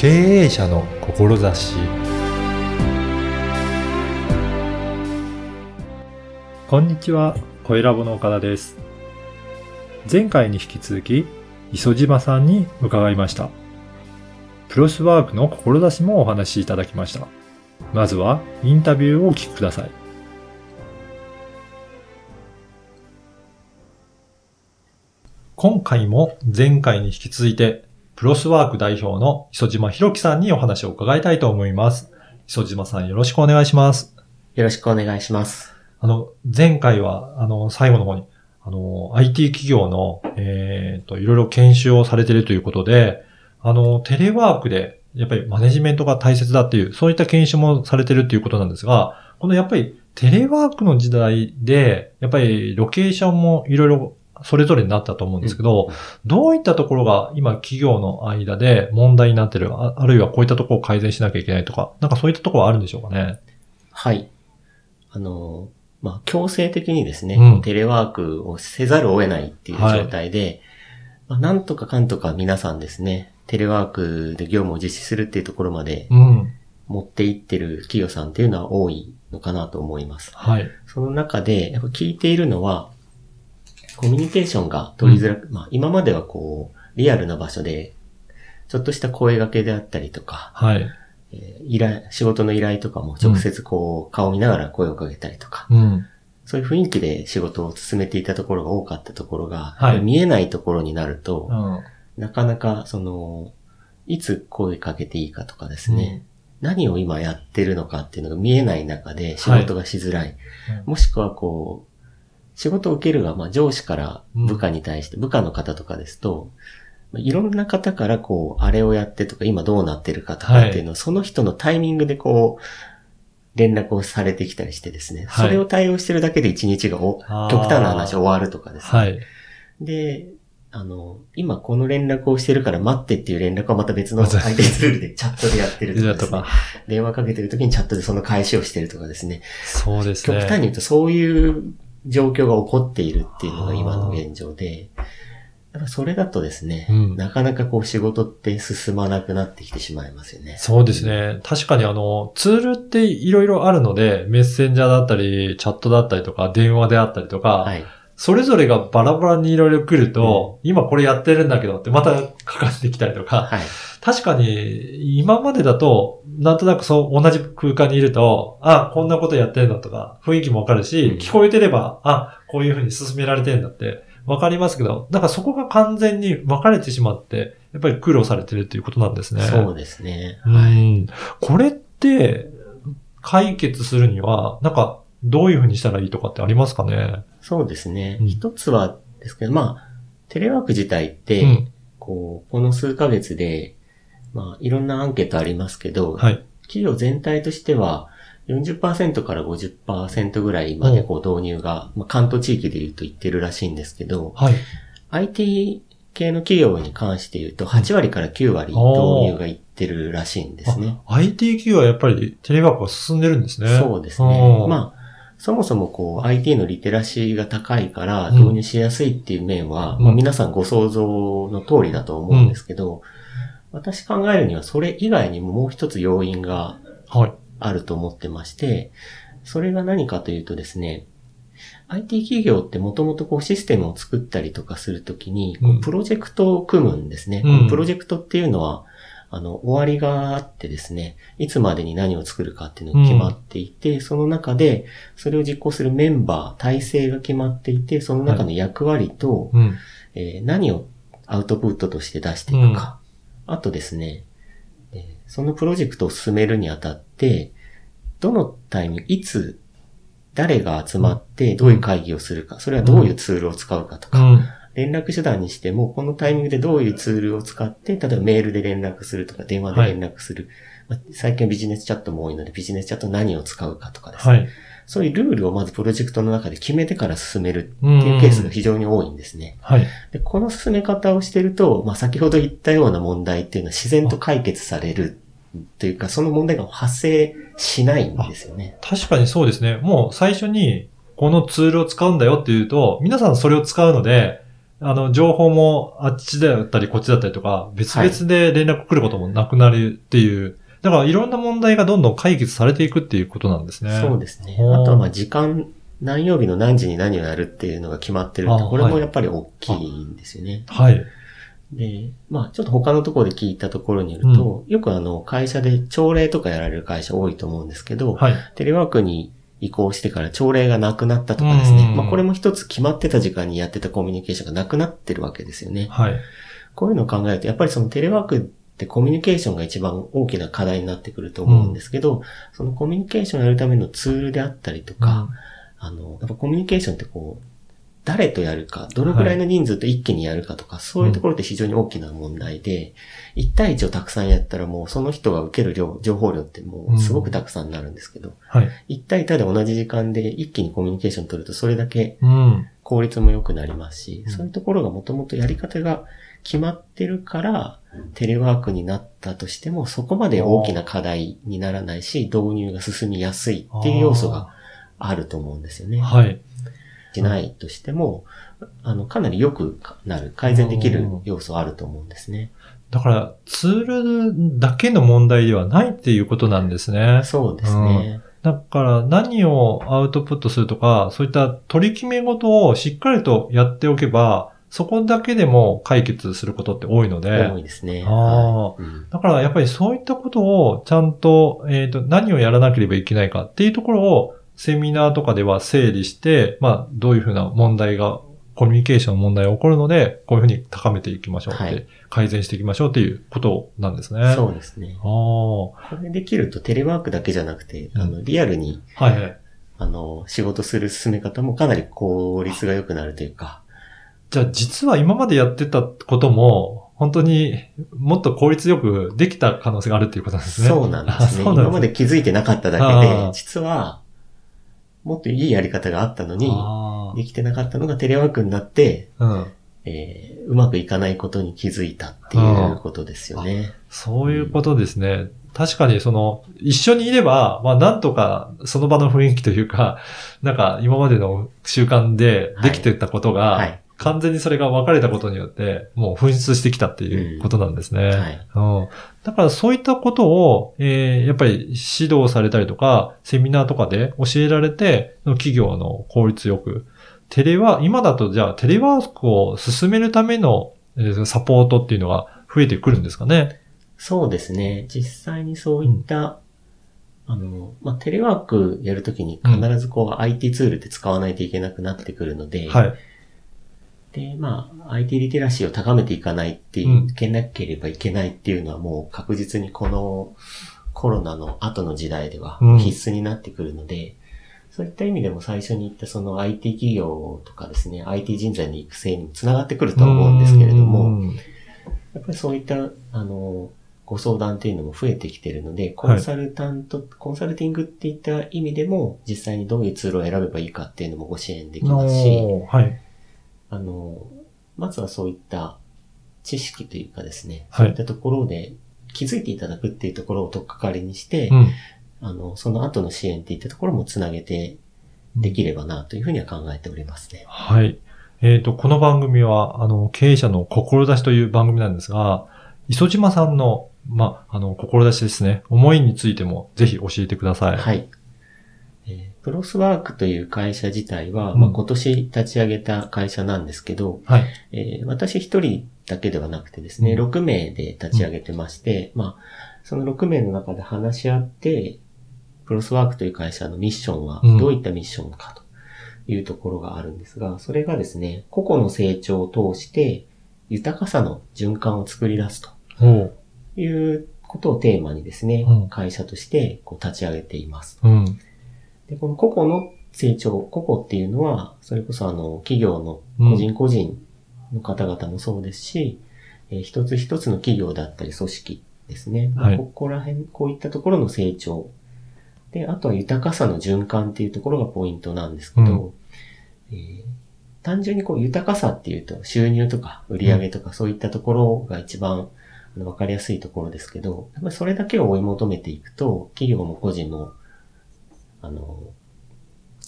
経営者の志こんにちは、声ラボの岡田です。前回に引き続き、磯島さんに伺いました。プロスワークの志もお話しいただきました。まずは、インタビューをお聞きください。今回も前回に引き続いて、プロスワーク代表の磯島博樹さんにお話を伺いたいと思います。磯島さんよろしくお願いします。よろしくお願いします。あの、前回は、あの、最後の方に、あの、IT 企業の、えっ、と、いろいろ研修をされているということで、あの、テレワークで、やっぱりマネジメントが大切だっていう、そういった研修もされているということなんですが、このやっぱりテレワークの時代で、やっぱりロケーションもいろいろそれぞれになったと思うんですけど、うんどういったところが今企業の間で問題になってるあ、あるいはこういったところを改善しなきゃいけないとか、なんかそういったところはあるんでしょうかね？はい。あの、まあ、強制的にですね、うんテレワークをせざるを得ないっていう状態で、まあ、なんとかかんとか皆さんですね、テレワークで業務を実施するっていうところまでうん。持っていってる企業さんっていうのは多いのかなと思います。はい。その中で、やっぱ聞いているのは、コミュニケーションが取りづらく、まあ、今まではこう、リアルな場所で、ちょっとした声掛けであったりとか、はい。えー依頼、仕事の依頼とかも直接こう、顔を見ながら声をかけたりとか、うん。そういう雰囲気で仕事を進めていたところが多かったところが、はい見えないところになるとう、ん。なかなかその、いつ声かけていいかとかですね、何を今やってるのかっていうのが見えない中で仕事がしづらい。うんもしくはこう、仕事を受けるが、まあ上司から部下に対して、部下の方とかですと、まあいろんな方からこう、あれをやってとか、今どうなってるかとかっていうのを、その人のタイミングでこう、連絡をされてきたりしてですね、はいそれを対応してるだけで一日がお極端な話終わるとかですね。はい。で、あの、今この連絡をしてるから待ってっていう連絡はまた別のまた相手ツールでチャットでやってるとか電話かけてる時にチャットでその返しをしてるとかですね。そうですね。極端に言うとそういう状況が起こっているっていうのが今の現状で、やっぱそれだとですね、うんなかなかこう仕事って進まなくなってきてしまいますよね。そうですね。確かにあの、ツールっていろいろあるので、メッセンジャーだったり、チャットだったりとか、電話であったりとか、はい。それぞれがバラバラにいろいろ来ると、今これやってるんだけどってまたかかってきたりとか、はい。確かに今までだと、なんとなくそう同じ空間にいると、あ、こんなことやってるんだとか、雰囲気もわかるし、うん聞こえてれば、あ、こういうふうに進められてるんだってわかりますけど、なんかそこが完全に分かれてしまって、やっぱり苦労されてるっていうことなんですね。そうですね。うはい。ん。これって、解決するには、なんか、どういうふうにしたらいいとかってありますかね？そうですね。うん一つはですけど、まあ、テレワーク自体って、うん。こう、この数ヶ月で、まあ、いろんなアンケートありますけど、はい。企業全体としては、40%から50%ぐらいまでこう導入が、まあ、関東地域で言うと言ってるらしいんですけど、はい。IT 系の企業に関して言うと、8割から9割導入がいってるらしいんですね。あ IT 企業はやっぱりテレワークが進んでるんですね。そうですね。まあ、そもそもこう IT のリテラシーが高いからうん。導入しやすいっていう面は、うん。まあ皆さんご想像の通りだと思うんですけど、私考えるにはそれ以外にももう一つ要因があ、ると思ってまして、それが何かというとですね、IT 企業ってもともとこうシステムを作ったりとかするときに、プロジェクトを組むんですね。うん。プロジェクトっていうのは、あの、終わりがあってですね、いつまでに何を作るかっていうのが決まっていて、その中で、それを実行するメンバー、体制が決まっていて、その中の役割と、うん。えー何をアウトプットとして出していくか。あとですね、えーそのプロジェクトを進めるにあたって、どのタイミング、いつ、誰が集まってどういう会議をするか、それはどういうツールを使うかとか、うん。連絡手段にしても、このタイミングでどういうツールを使って、例えばメールで連絡するとか、電話で連絡する。まあ最近はビジネスチャットも多いので、ビジネスチャット何を使うかとかですね。はい。そういうルールをまずプロジェクトの中で決めてから進めるっていうケースが非常に多いんですね。はい。で、この進め方をしてると、まあ、先ほど言ったような問題っていうのは自然と解決されるというか、その問題が発生しないんですよね。確かにそうですね。もう最初にこのツールを使うんだよっていうと、皆さんそれを使うので、あの、情報もあっちだったりこっちだったりとか、別々で連絡来ることもなくなるっていう、だからいろんな問題がどんどん解決されていくっていうことなんですね。そうですね。あとはまあ時間、何曜日の何時に何をやるっていうのが決まってるって、あこれもやっぱり大きいんですよね。はい。で、まあちょっと他のところで聞いたところによると、よくあの会社で朝礼とかやられる会社多いと思うんですけど、はい。テレワークに移行してから朝礼がなくなったとかですねう。んまあこれも一つ決まってた時間にやってたコミュニケーションがなくなってるわけですよね。はい。こういうのを考えると、やっぱりそのテレワークってコミュニケーションが一番大きな課題になってくると思うんですけど、そのコミュニケーションをやるためのツールであったりとか、あの、やっぱコミュニケーションってこう、誰とやるか、どのくらいの人数と一気にやるかとか、そういうところって非常に大きな問題で、1対1をたくさんやったらもうその人が受ける量、情報量ってもうすごくたくさんになるんですけど、はい。1対1で同じ時間で一気にコミュニケーション取るとそれだけうん。効率も良くなりますし、うんそういうところがもともとやり方が決まってるから、テレワークになったとしても、そこまで大きな課題にならないし、導入が進みやすいっていう要素があると思うんですよね。はい。しないとしても、あの、かなり良くなる、改善できる要素あると思うんですね。だから、ツールだけの問題ではないっていうことなんですね。そうですね。だから、何をアウトプットするとか、そういった取り決め事をしっかりとやっておけば、そこだけでも解決することって多いので多、いですね。あーはいうんだからやっぱりそういったことをちゃんと、えっ、と、何をやらなければいけないかっていうところをセミナーとかでは整理して、まあ、どういうふうな問題が、コミュニケーションの問題が起こるので、こういうふうに高めていきましょうって、はい改善していきましょうっていうことなんですね。そうですね。ああ。これできるとテレワークだけじゃなくて、あの、リアルに、はいはい。あの、仕事する進め方もかなり効率が良くなるというか、じゃあ実は今までやってたことも、本当にもっと効率よくできた可能性があるっていうことなんですね。そうなんですね。あそうなん今まで気づいてなかっただけあでー、実は、もっといいやり方があったのに、あできてなかったのがテレワークになって、あうん。えーうまくいかないことに気づいたっていうことですよね。そういうことですね。確かにその、一緒にいれば、まあなんとかその場の雰囲気というか、なんか今までの習慣でできてたことが、はい。完全にそれが分かれたことによって、もう紛失してきたっていうことなんですね。はい。うん。だからそういったことを、えーやっぱり指導されたりとか、セミナーとかで教えられて、企業の効率よく、テレワー、今だとじゃあテレワークを進めるための、えーサポートっていうのが増えてくるんですかね？そうですね。実際にそういった、あの、まあ、テレワークやるときに必ずこう IT ツールって使わないといけなくなってくるので、はい。で、まあ、IT リテラシーを高めていかないっていう、うん。いけなければいけないっていうのはもう確実にこのコロナの後の時代ではうん。必須になってくるので、そういった意味でも最初に言ったその IT 企業とかですね、IT 人材の育成にもつながってくるとは思うんですけれどうも、ん。やっぱりそういった、あの、ご相談っていうのも増えてきてるので、コンサルタント、コンサルティングっていった意味でも、実際にどういうツールを選べばいいかっていうのもご支援できますし、はい。あの、まずはそういった知識というかですね、はいそういったところで気づいていただくっていうところを取っかかりにして、うん。あの、その後の支援っていったところもつなげてできればなというふうには考えておりますね。はい。えっ、と、この番組は、あの、経営者の志という番組なんですが、磯島さんの、ま、あの、志ですね、思いについてもぜひ教えてください。はい。えープロスワークという会社自体は、うんまあ、今年立ち上げた会社なんですけど、はい。えー私一人だけではなくてですね、うん6名で立ち上げてまして、まあ、その6名の中で話し合って、プロスワークという会社のミッションはうんどういったミッションかというところがあるんですが、それがですね、個々の成長を通して豊かさの循環を作り出すと。いうことをテーマにですね、うん会社としてこう立ち上げています。うん。で、この個々の成長、個々っていうのは、それこそあの、企業の個人個人の方々もそうですし、えー一つ一つの企業だったり組織ですね。まあはいここら辺、こういったところの成長。で、あとは豊かさの循環っていうところがポイントなんですけど、えー単純にこう豊かさっていうと収入とか売上とかそういったところが一番わかりやすいところですけど、やっぱりそれだけを追い求めていくと、企業も個人も、あの、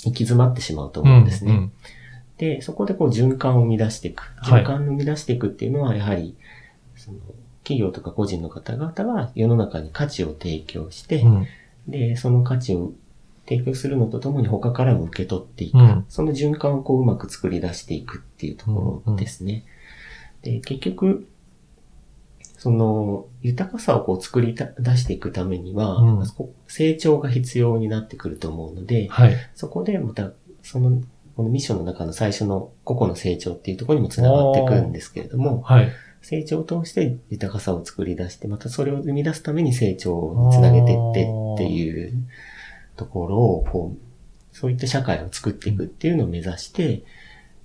行き詰まってしまうと思うんですね。うんで、そこでこう循環を生み出していく。はい循環を生み出していくっていうのは、やはり、その、企業とか個人の方々が世の中に価値を提供して、うん。で、その価値を提供するのとともに他からも受け取っていく。うんその循環をこううまく作り出していくっていうところですね。で、結局、その、豊かさをこう作り出していくためには、うん成長が必要になってくると思うので、はい。そこでまた、その、このミッションの中の最初の個々の成長っていうところにもつながってくるんですけれども、はい。成長を通して豊かさを作り出して、またそれを生み出すために成長につなげていってっていうところを、こう、そういった社会を作っていくっていうのを目指して、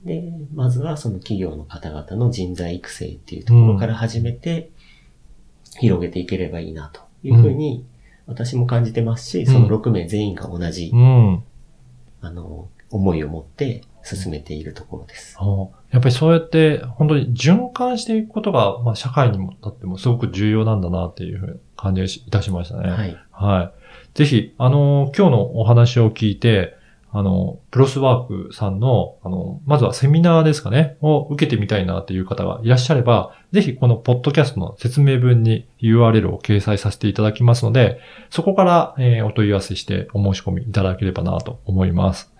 で、まずはその企業の方々の人材育成っていうところから始めて、広げていければいいなというふうに私も感じてますし、その6名全員が同じう、ん。あの、思いを持って進めているところです。やっぱりそうやって、本当に循環していくことが、まあ、社会にもとってもすごく重要なんだなっていうふうに感じいたしましたね。はい。はい。ぜひ、あの、今日のお話を聞いて、あの、プロスワークさんの、あの、まずはセミナーですかね、を受けてみたいなっていう方がいらっしゃれば、ぜひこのポッドキャストの説明文に URL を掲載させていただきますので、そこから、えーお問い合わせしてお申し込みいただければなと思います。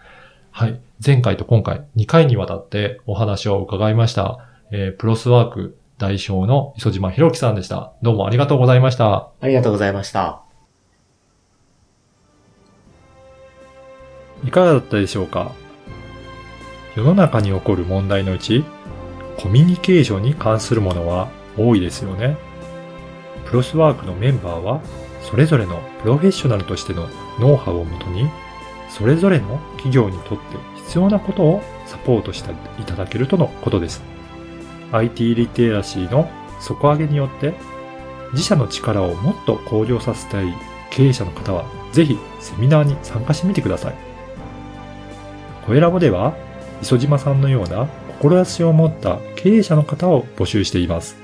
はい。前回と今回2回にわたってお話を伺いました、えープロスワーク代表の磯島博樹さんでした。どうもありがとうございました。ありがとうございました。いかがだったでしょうか？世の中に起こる問題のうち、コミュニケーションに関するものは多いですよね。プロスワークのメンバーは、それぞれのプロフェッショナルとしてのノウハウをもとに、それぞれの企業にとって必要なことをサポートしていただけるとのことです。IT リテラシーの底上げによって、自社の力をもっと向上させたい経営者の方は、ぜひセミナーに参加してみてください。声ラボでは、磯島さんのような志を持った経営者の方を募集しています。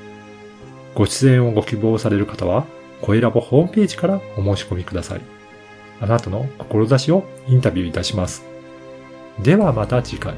ご出演をご希望される方は、声ラボホームページからお申し込みください。あなたの志をインタビューいたします。ではまた次回。